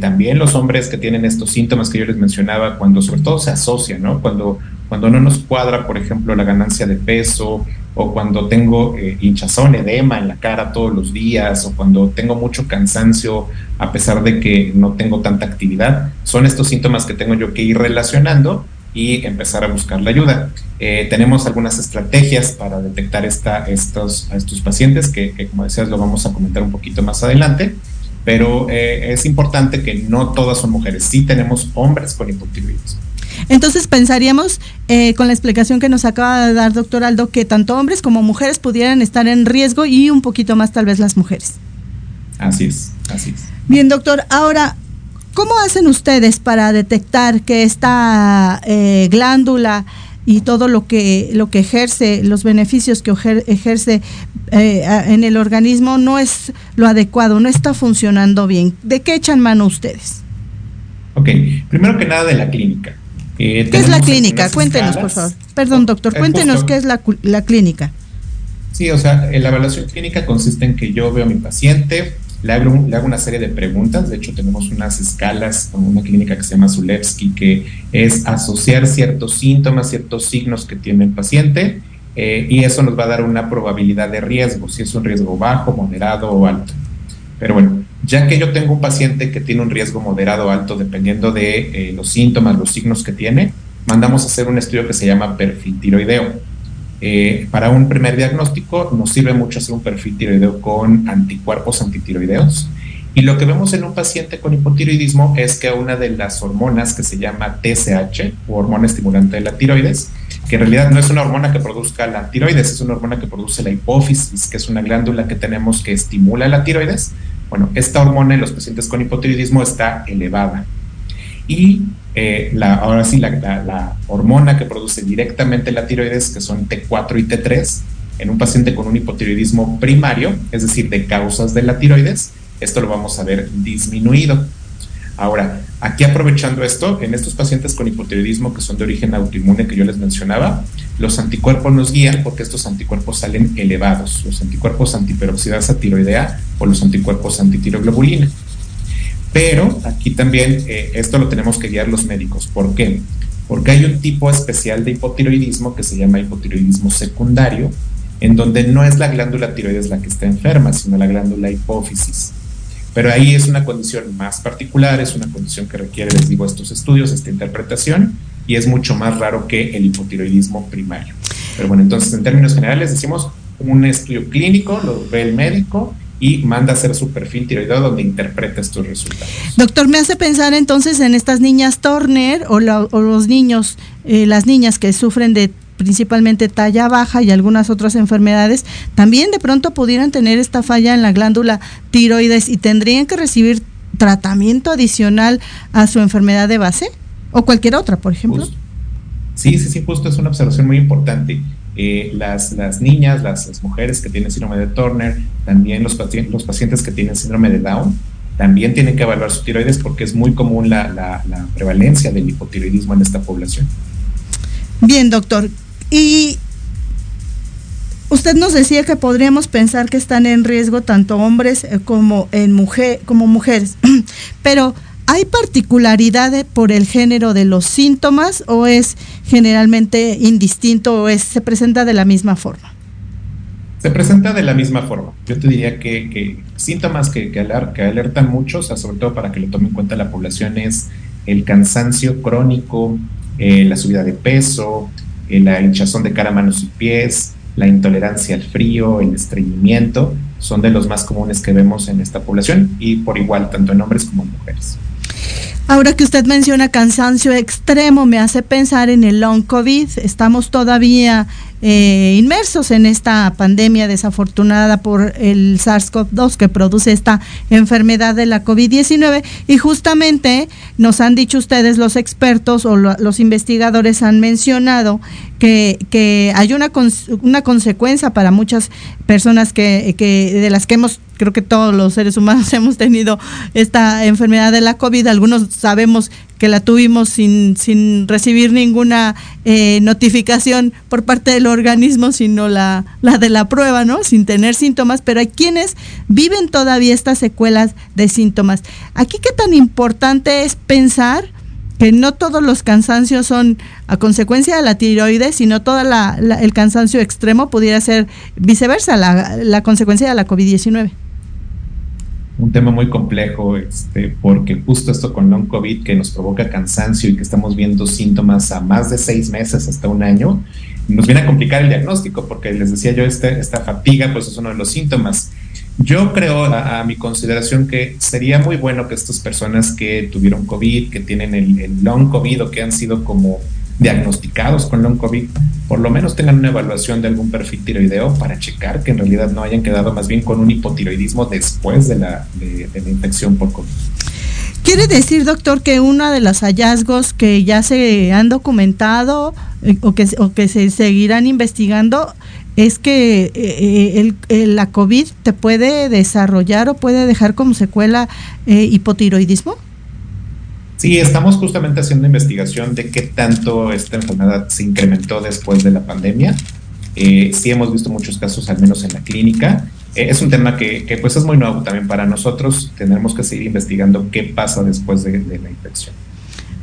También los hombres que tienen estos síntomas que yo les mencionaba, cuando sobre todo se asocian, ¿no? Cuando, cuando no nos cuadra, por ejemplo, la ganancia de peso, o cuando tengo eh, hinchazón, edema en la cara todos los días, o cuando tengo mucho cansancio a pesar de que no tengo tanta actividad, son estos síntomas que tengo yo que ir relacionando y empezar a buscar la ayuda. Eh, tenemos algunas estrategias para detectar esta, estos, a estos pacientes que, como decías, lo vamos a comentar un poquito más adelante, pero eh, es importante que no todas son mujeres, sí tenemos hombres con hipotiroidismo. Entonces pensaríamos, eh, con la explicación que nos acaba de dar doctor Aldo, que tanto hombres como mujeres pudieran estar en riesgo y un poquito más tal vez las mujeres. Así es, así es. Bien, doctor, ahora ¿Cómo hacen ustedes para detectar que esta eh, glándula y todo lo que, lo que ejerce, los beneficios que ejerce eh, en el organismo no es lo adecuado, no está funcionando bien? ¿De qué echan mano ustedes? Ok, primero que nada de la clínica. Eh, ¿Qué es la clínica? Cuéntenos, por favor. Perdón, doctor, cuéntenos qué es la, la clínica. Sí, o sea, la evaluación clínica consiste en que yo veo a mi paciente, le hago, una serie de preguntas, de hecho tenemos unas escalas con una clínica que se llama Zulewski, que es asociar ciertos síntomas, ciertos signos que tiene el paciente, eh, y eso nos va a dar una probabilidad de riesgo, si es un riesgo bajo, moderado o alto. Pero bueno, ya que yo tengo un paciente que tiene un riesgo moderado o alto, dependiendo de eh, los síntomas, los signos que tiene, mandamos a hacer un estudio que se llama perfil tiroideo eh, para un primer diagnóstico nos sirve mucho hacer un perfil tiroideo con anticuerpos antitiroideos. Y lo que vemos en un paciente con hipotiroidismo es que una de las hormonas que se llama TSH, o hormona estimulante de la tiroides, que en realidad no es una hormona que produzca la tiroides, es una hormona que produce la hipófisis, que es una glándula que tenemos que estimula la tiroides. Bueno, esta hormona en los pacientes con hipotiroidismo está elevada. Y eh, la, ahora sí, la, hormona que produce directamente la tiroides, que son T4 y T3, en un paciente con un hipotiroidismo primario, es decir, de causas de la tiroides, esto lo vamos a ver disminuido. Ahora, aquí aprovechando esto, en estos pacientes con hipotiroidismo que son de origen autoinmune que yo les mencionaba, los anticuerpos nos guían porque estos anticuerpos salen elevados, los anticuerpos antiperoxidasa tiroidea o los anticuerpos antitiroglobulina. Pero aquí también eh, esto lo tenemos que guiar los médicos. ¿Por qué? porque hay un tipo especial de hipotiroidismo que se llama hipotiroidismo secundario, en donde no es la glándula tiroides la que está enferma, sino la glándula hipófisis. Pero ahí es una condición más particular, es una condición que requiere, les digo, estos estudios, esta interpretación, y es mucho más raro que el hipotiroidismo primario. Pero bueno, entonces en términos generales decimos un estudio clínico, lo ve el médico y manda a hacer su perfil tiroideo donde interpreta estos resultados. Doctor, me hace pensar entonces en estas niñas Turner o, los niños, eh, las niñas que sufren de principalmente talla baja y algunas otras enfermedades, también de pronto pudieran tener esta falla en la glándula tiroides y tendrían que recibir tratamiento adicional a su enfermedad de base o cualquier otra, por ejemplo. Sí, sí, sí, justo es una observación muy importante. Eh, las, las, niñas, las, mujeres que tienen síndrome de Turner, también los, los pacientes que tienen síndrome de Down, también tienen que evaluar su tiroides porque es muy común la, la, la prevalencia del hipotiroidismo en esta población. Bien, doctor. Y usted nos decía que podríamos pensar que están en riesgo tanto hombres eh, como, en mujer, como mujeres, pero ¿hay particularidades por el género de los síntomas o es generalmente indistinto o es, se presenta de la misma forma? Se presenta de la misma forma. Yo te diría que, síntomas que, alertan mucho, sobre todo para que lo tome en cuenta la población, es el cansancio crónico, eh, la subida de peso, la hinchazón de cara, manos y pies, la intolerancia al frío, el estreñimiento, son de los más comunes que vemos en esta población y por igual tanto en hombres como en mujeres. Ahora que usted menciona cansancio extremo, me hace pensar en el long COVID. Estamos todavía eh, inmersos en esta pandemia desafortunada por el SARS-CoV-2 que produce esta enfermedad de la COVID-19 y justamente nos han dicho ustedes los expertos o los investigadores han mencionado que, hay una, una consecuencia para muchas personas que, que de las que hemos creo que todos los seres humanos hemos tenido esta enfermedad de la COVID, algunos sabemos que la tuvimos sin, sin recibir ninguna eh, notificación por parte del organismo, sino la, la de la prueba, ¿no? Sin tener síntomas, pero hay quienes viven todavía estas secuelas de síntomas. Aquí qué tan importante es pensar que no todos los cansancios son a consecuencia de la tiroides, sino todo el cansancio extremo pudiera ser viceversa, la, la consecuencia de la COVID-19 un tema muy complejo, este, porque justo esto con long COVID que nos provoca cansancio y que estamos viendo síntomas a más de seis meses hasta un año, nos viene a complicar el diagnóstico, porque les decía yo, este, esta fatiga pues es uno de los síntomas. Yo creo, a, mi consideración, que sería muy bueno que estas personas que tuvieron COVID, que tienen el, el long COVID o que han sido como diagnosticados con long COVID, por lo menos tengan una evaluación de algún perfil tiroideo para checar que en realidad no hayan quedado más bien con un hipotiroidismo después de la, de, la infección por COVID. ¿Quiere decir, doctor, que uno de los hallazgos que ya se han documentado eh, o, que, o que se seguirán investigando es que eh, el, la COVID te puede desarrollar o puede dejar como secuela eh, hipotiroidismo? Sí, estamos justamente haciendo investigación de qué tanto esta enfermedad se incrementó después de la pandemia. Eh, sí hemos visto muchos casos, al menos en la clínica. Eh, es un tema que, pues es muy nuevo también para nosotros. Tenemos que seguir investigando qué pasa después de, de la infección.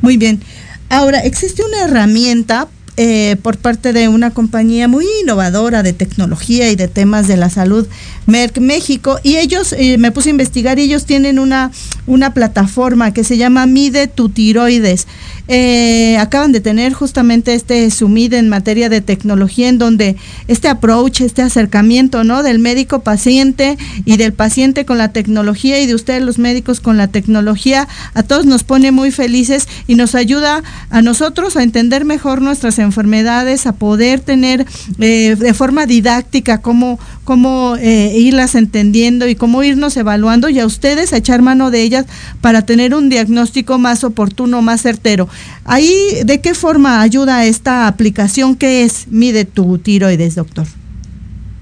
Muy bien. Ahora, ¿existe una herramienta eh, por parte de una compañía muy innovadora de tecnología y de temas de la salud, Merck México, y ellos, eh, me puse a investigar, y ellos tienen una, una plataforma que se llama Mide tu tiroides. Eh, acaban de tener justamente este sumid en materia de tecnología en donde este approach, este acercamiento, ¿no? Del médico paciente y del paciente con la tecnología y de ustedes los médicos con la tecnología, a todos nos pone muy felices y nos ayuda a nosotros a entender mejor nuestras enfermedades, a poder tener eh, de forma didáctica cómo, cómo eh, irlas entendiendo y cómo irnos evaluando y a ustedes a echar mano de ellas para tener un diagnóstico más oportuno, más certero. Ahí, ¿de qué forma ayuda esta aplicación? ¿Qué es Mide tu tiroides, doctor?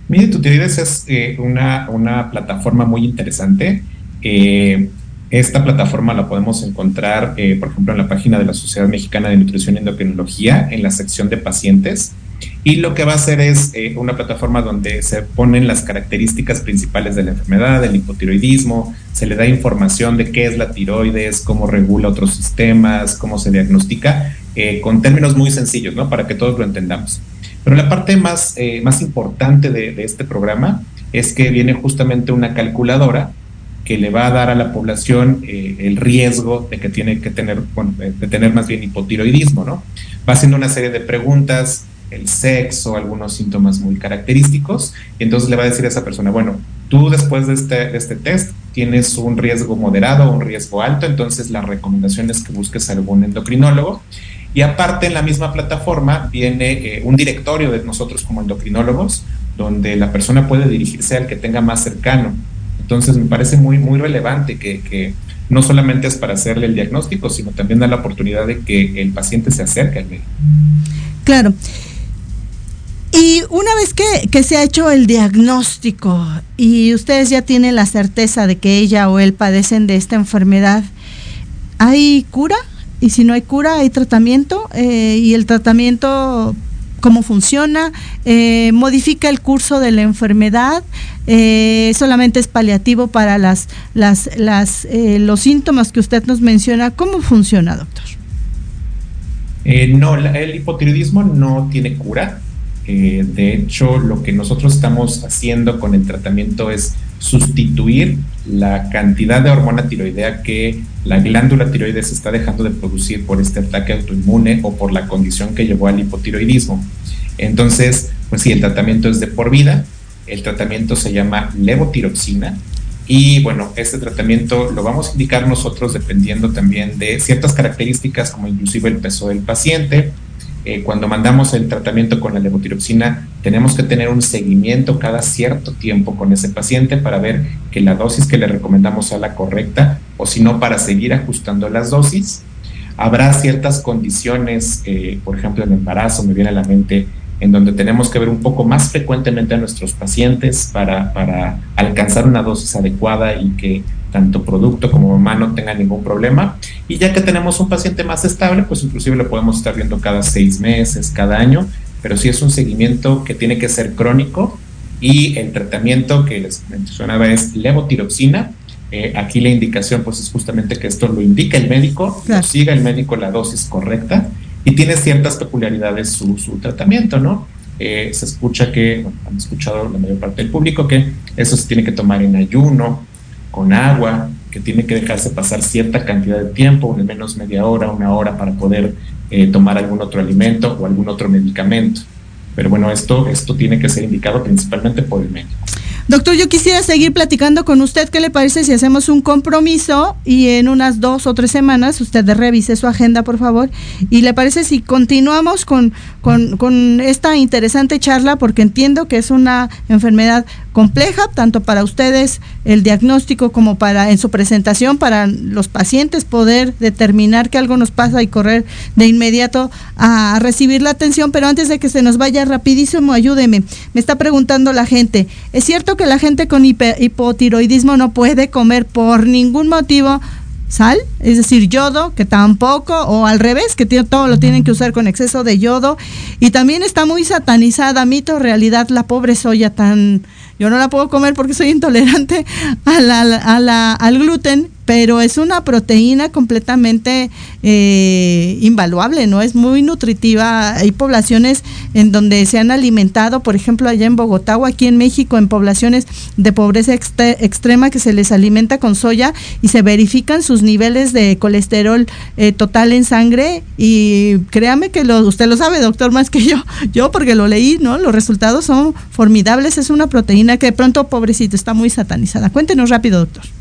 Mide tu tiroides es eh, una, una, plataforma muy interesante. Eh, esta plataforma la podemos encontrar, por ejemplo, en la página de la Sociedad Mexicana de Nutrición y Endocrinología, en la sección de pacientes. Y lo que va a hacer es eh, una plataforma donde se ponen las características principales de la enfermedad, del hipotiroidismo, se le da información de qué es la tiroides, cómo regula otros sistemas, cómo se diagnostica eh, con términos muy sencillos, ¿no? Para que todos lo entendamos. Pero la parte más, eh, más importante de, este programa es que viene justamente una calculadora que le va a dar a la población eh, el riesgo de que tiene que tener, de tener más bien hipotiroidismo, ¿no? Va haciendo una serie de preguntas, el sexo, algunos síntomas muy característicos, y entonces le va a decir a esa persona, bueno, tú después de este, este test tienes un riesgo moderado o un riesgo alto, entonces la recomendación es que busques algún endocrinólogo y aparte en la misma plataforma viene eh, un directorio de nosotros como endocrinólogos, donde la persona puede dirigirse al que tenga más cercano. Entonces me parece muy, muy relevante que, no solamente es para hacerle el diagnóstico, sino también da la oportunidad de que el paciente se acerque al médico. Claro. Y una vez que, se ha hecho el diagnóstico y ustedes ya tienen la certeza de que ella o él padecen de esta enfermedad, ¿hay cura? y si no hay cura, hay tratamiento eh, y el tratamiento cómo funciona, eh, modifica el curso de la enfermedad, eh, solamente es paliativo para las, las, las, los síntomas que usted nos menciona. ¿Cómo funciona, doctor? no, el hipotiroidismo no tiene cura. De hecho, lo que nosotros estamos haciendo con el tratamiento es sustituir la cantidad de hormona tiroidea que la glándula tiroides está dejando de producir por este ataque autoinmune o por la condición que llevó al hipotiroidismo. Entonces, pues sí, el tratamiento es de por vida. El tratamiento se llama levotiroxina. Y bueno, este tratamiento lo vamos a indicar nosotros dependiendo también de ciertas características como inclusive el peso del paciente, eh, cuando mandamos el tratamiento con la levotiroxina, tenemos que tener un seguimiento cada cierto tiempo con ese paciente para ver que la dosis que le recomendamos sea la correcta o si no, para seguir ajustando las dosis. Habrá ciertas condiciones, eh, por ejemplo, el embarazo, me viene a la mente, en donde tenemos que ver un poco más frecuentemente a nuestros pacientes para, para alcanzar una dosis adecuada y que tanto producto como mamá no tenga ningún problema. Y ya que tenemos un paciente más estable, pues inclusive lo podemos estar viendo cada seis meses, cada año, pero sí es un seguimiento que tiene que ser crónico y el tratamiento que les mencionaba es levotiroxina. Eh, aquí la indicación pues es justamente que esto lo indica el médico, siga el médico la dosis correcta y tiene ciertas peculiaridades su, su tratamiento, ¿no? Eh, se escucha que, han escuchado la mayor parte del público, que eso se tiene que tomar en ayuno, con agua, que tiene que dejarse pasar cierta cantidad de tiempo, al menos media hora, una hora, para poder eh, tomar algún otro alimento o algún otro medicamento. Pero bueno, esto, esto tiene que ser indicado principalmente por el médico. Doctor, yo quisiera seguir platicando con usted. ¿Qué le parece si hacemos un compromiso y en unas dos o tres semanas usted revise su agenda, por favor? ¿Y le parece si continuamos con, con, con esta interesante charla? Porque entiendo que es una enfermedad compleja, tanto para ustedes el diagnóstico como para en su presentación, para los pacientes poder determinar que algo nos pasa y correr de inmediato a recibir la atención. Pero antes de que se nos vaya rapidísimo, ayúdeme. Me está preguntando la gente, ¿es cierto que la gente con hipotiroidismo no puede comer por ningún motivo? sal, es decir, yodo, que tampoco, o al revés, que todo lo tienen que usar con exceso de yodo. Y también está muy satanizada, mito, realidad, la pobre soya tan yo no la puedo comer porque soy intolerante a la, al gluten, pero es una proteína completamente eh, invaluable, ¿no? Es muy nutritiva. Hay poblaciones en donde se han alimentado, por ejemplo, allá en Bogotá o aquí en México, en poblaciones de pobreza extrema que se les alimenta con soya y se verifican sus niveles de colesterol eh, total en sangre. Y créame que lo, usted lo sabe, doctor, más que yo, yo porque lo leí, ¿no? Los resultados son formidables. Es una proteína que de pronto, pobrecito, está muy satanizada. Cuéntenos rápido, doctor.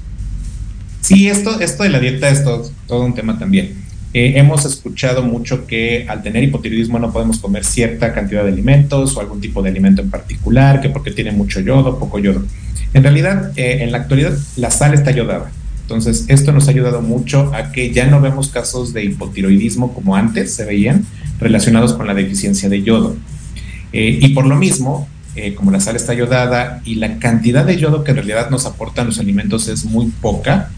Sí, esto, esto de la dieta es todo, un tema también. Eh, hemos escuchado mucho que al tener hipotiroidismo no podemos comer cierta cantidad de alimentos o algún tipo de alimento en particular, que porque tiene mucho yodo, poco yodo. En realidad, eh, en la actualidad, la sal está yodada. Entonces, esto nos ha ayudado mucho a que ya no vemos casos de hipotiroidismo como antes se veían, relacionados con la deficiencia de yodo. Eh, y por lo mismo, como la sal está yodada y la cantidad de yodo que en realidad nos aportan los alimentos es muy poca,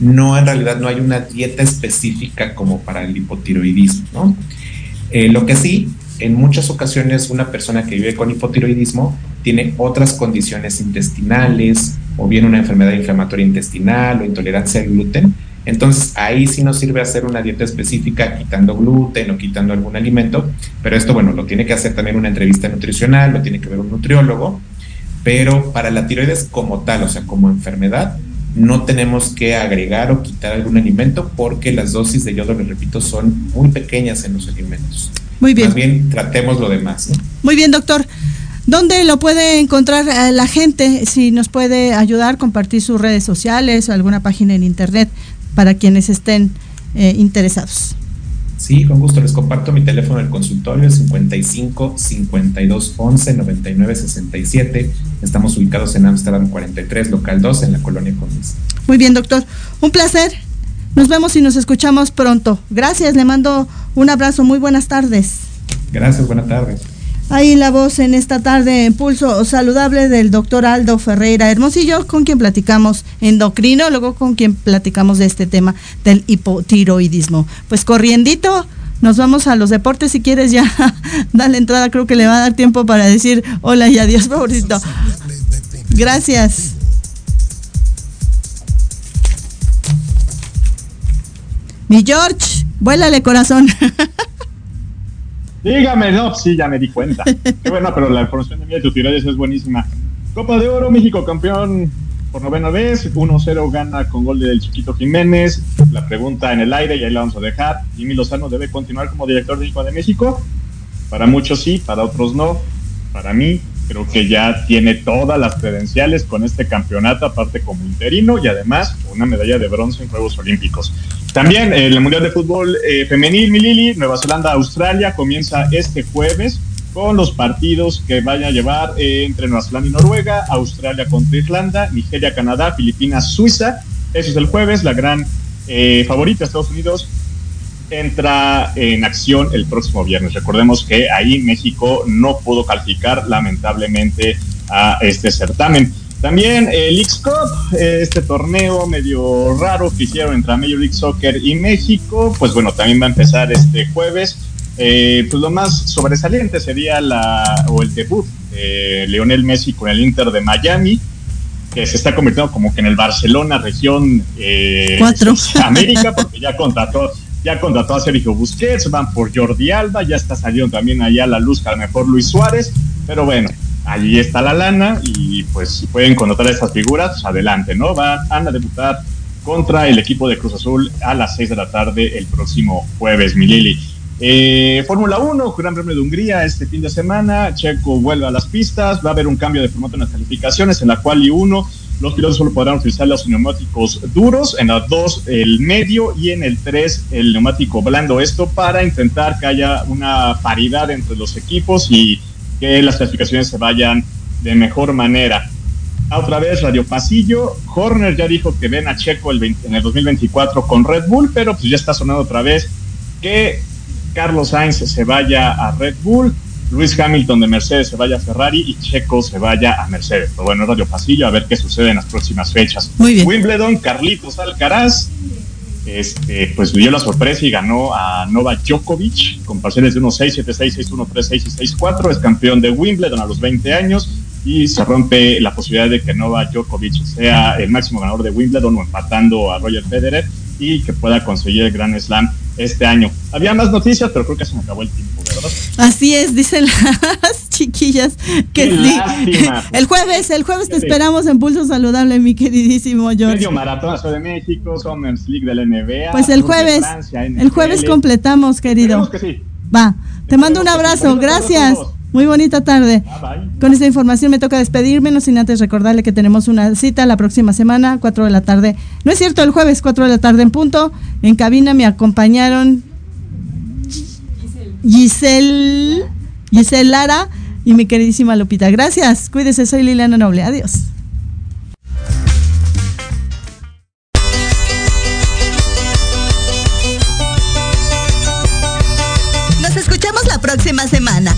no en realidad no hay una dieta específica como para el hipotiroidismo, ¿no? Eh, lo que sí, en muchas ocasiones una persona que vive con hipotiroidismo tiene otras condiciones intestinales o bien una enfermedad inflamatoria intestinal o intolerancia al gluten. Entonces ahí sí nos sirve hacer una dieta específica quitando gluten o quitando algún alimento, pero esto bueno, lo tiene que hacer también una entrevista nutricional, lo tiene que ver un nutriólogo, pero para la tiroides como tal, o sea, como enfermedad, no tenemos que agregar o quitar algún alimento porque las dosis de yodo, les repito, son muy pequeñas en los alimentos. Muy bien. Más bien tratemos lo demás. Muy bien, doctor. ¿Dónde lo puede encontrar eh, la gente? Si nos puede ayudar, compartir sus redes sociales o alguna página en internet para quienes estén eh, interesados. Sí, con gusto. Les comparto mi teléfono del consultorio 55 52 11 99 67. Estamos ubicados en Amsterdam 43, local 2, en la colonia Condés. Muy bien, doctor. Un placer. Nos vemos y nos escuchamos pronto. Gracias, le mando un abrazo. Muy buenas tardes. Gracias, buenas tardes. Ahí la voz en esta tarde en Pulso Saludable del doctor Aldo Ferreira Hermosillo, con quien platicamos endocrinólogo, con quien platicamos de este tema del hipotiroidismo. Pues corriendito, nos vamos a los deportes si quieres ya dale entrada, creo que le va a dar tiempo para decir hola y adiós, favorito. Gracias. Mi George, vuélale corazón. Dígame, no, sí, ya me di cuenta. Qué bueno, pero la información de mi de tiroides es buenísima. Copa de Oro, México campeón por novena vez, 1-0 gana con gol del Chiquito Jiménez. La pregunta en el aire y ahí la vamos a dejar. Jimmy Lozano debe continuar como director técnico de México. Para muchos sí, para otros no. Para mí, creo que ya tiene todas las credenciales con este campeonato, aparte como interino y además una medalla de bronce en Juegos Olímpicos. También el Mundial de Fútbol eh, Femenil, Milili, Nueva Zelanda, Australia, comienza este jueves con los partidos que vaya a llevar eh, entre Nueva Zelanda y Noruega, Australia contra Irlanda, Nigeria, Canadá, Filipinas, Suiza. Eso es el jueves, la gran eh, favorita, Estados Unidos, entra en acción el próximo viernes. Recordemos que ahí México no pudo calificar lamentablemente a este certamen. También el X-Cup, este torneo medio raro que hicieron entre Major League Soccer y México, pues bueno, también va a empezar este jueves. Eh, pues lo más sobresaliente sería la o el debut de Leonel Messi con el Inter de Miami, que se está convirtiendo como que en el Barcelona región eh, América, porque ya contrató ya contrató a Sergio Busquets, van por Jordi Alba, ya está saliendo también allá la luz que a lo mejor Luis Suárez, pero bueno, allí está la lana y pues si pueden contratar estas figuras, pues adelante, ¿no? Van, a debutar contra el equipo de Cruz Azul a las 6 de la tarde el próximo jueves, Milili. Eh, Fórmula 1, Gran Premio de Hungría este fin de semana, Checo vuelve a las pistas, va a haber un cambio de formato en las calificaciones, en la cual y 1 los pilotos solo podrán utilizar los neumáticos duros, en la 2 el medio y en el 3 el neumático blando. Esto para intentar que haya una paridad entre los equipos y que las clasificaciones se vayan de mejor manera. Otra vez, Radio Pasillo. Horner ya dijo que ven a Checo el en el 2024 con Red Bull, pero pues ya está sonando otra vez que Carlos Sainz se vaya a Red Bull. Luis Hamilton de Mercedes se vaya a Ferrari y Checo se vaya a Mercedes. Pero bueno, Radio Pasillo, a ver qué sucede en las próximas fechas. Muy bien. Wimbledon, Carlitos Alcaraz, este, pues dio la sorpresa y ganó a Novak Djokovic con parciales de 1-6, 7-6, 6-1, 3-6 y 6-4. Es campeón de Wimbledon a los 20 años y se rompe la posibilidad de que Novak Djokovic sea el máximo ganador de Wimbledon o empatando a Roger Federer y que pueda conseguir el Grand Slam este año. Había más noticias, pero creo que se me acabó el tiempo, ¿verdad? Así es, dicen las chiquillas que sí. El jueves, el jueves te esperamos en Pulso Saludable, mi queridísimo George. Medio maratón de México, Summers League del NBA. Pues el jueves, el jueves completamos, querido. Que sí. Va, te mando un abrazo, gracias. Muy bonita tarde. Con esta información me toca despedirme, no sin antes recordarle que tenemos una cita la próxima semana, 4 de la tarde. No es cierto, el jueves, 4 de la tarde en punto. En cabina me acompañaron Giselle, Giselle Lara y mi queridísima Lupita. Gracias, cuídese, soy Liliana Noble. Adiós. próxima semana.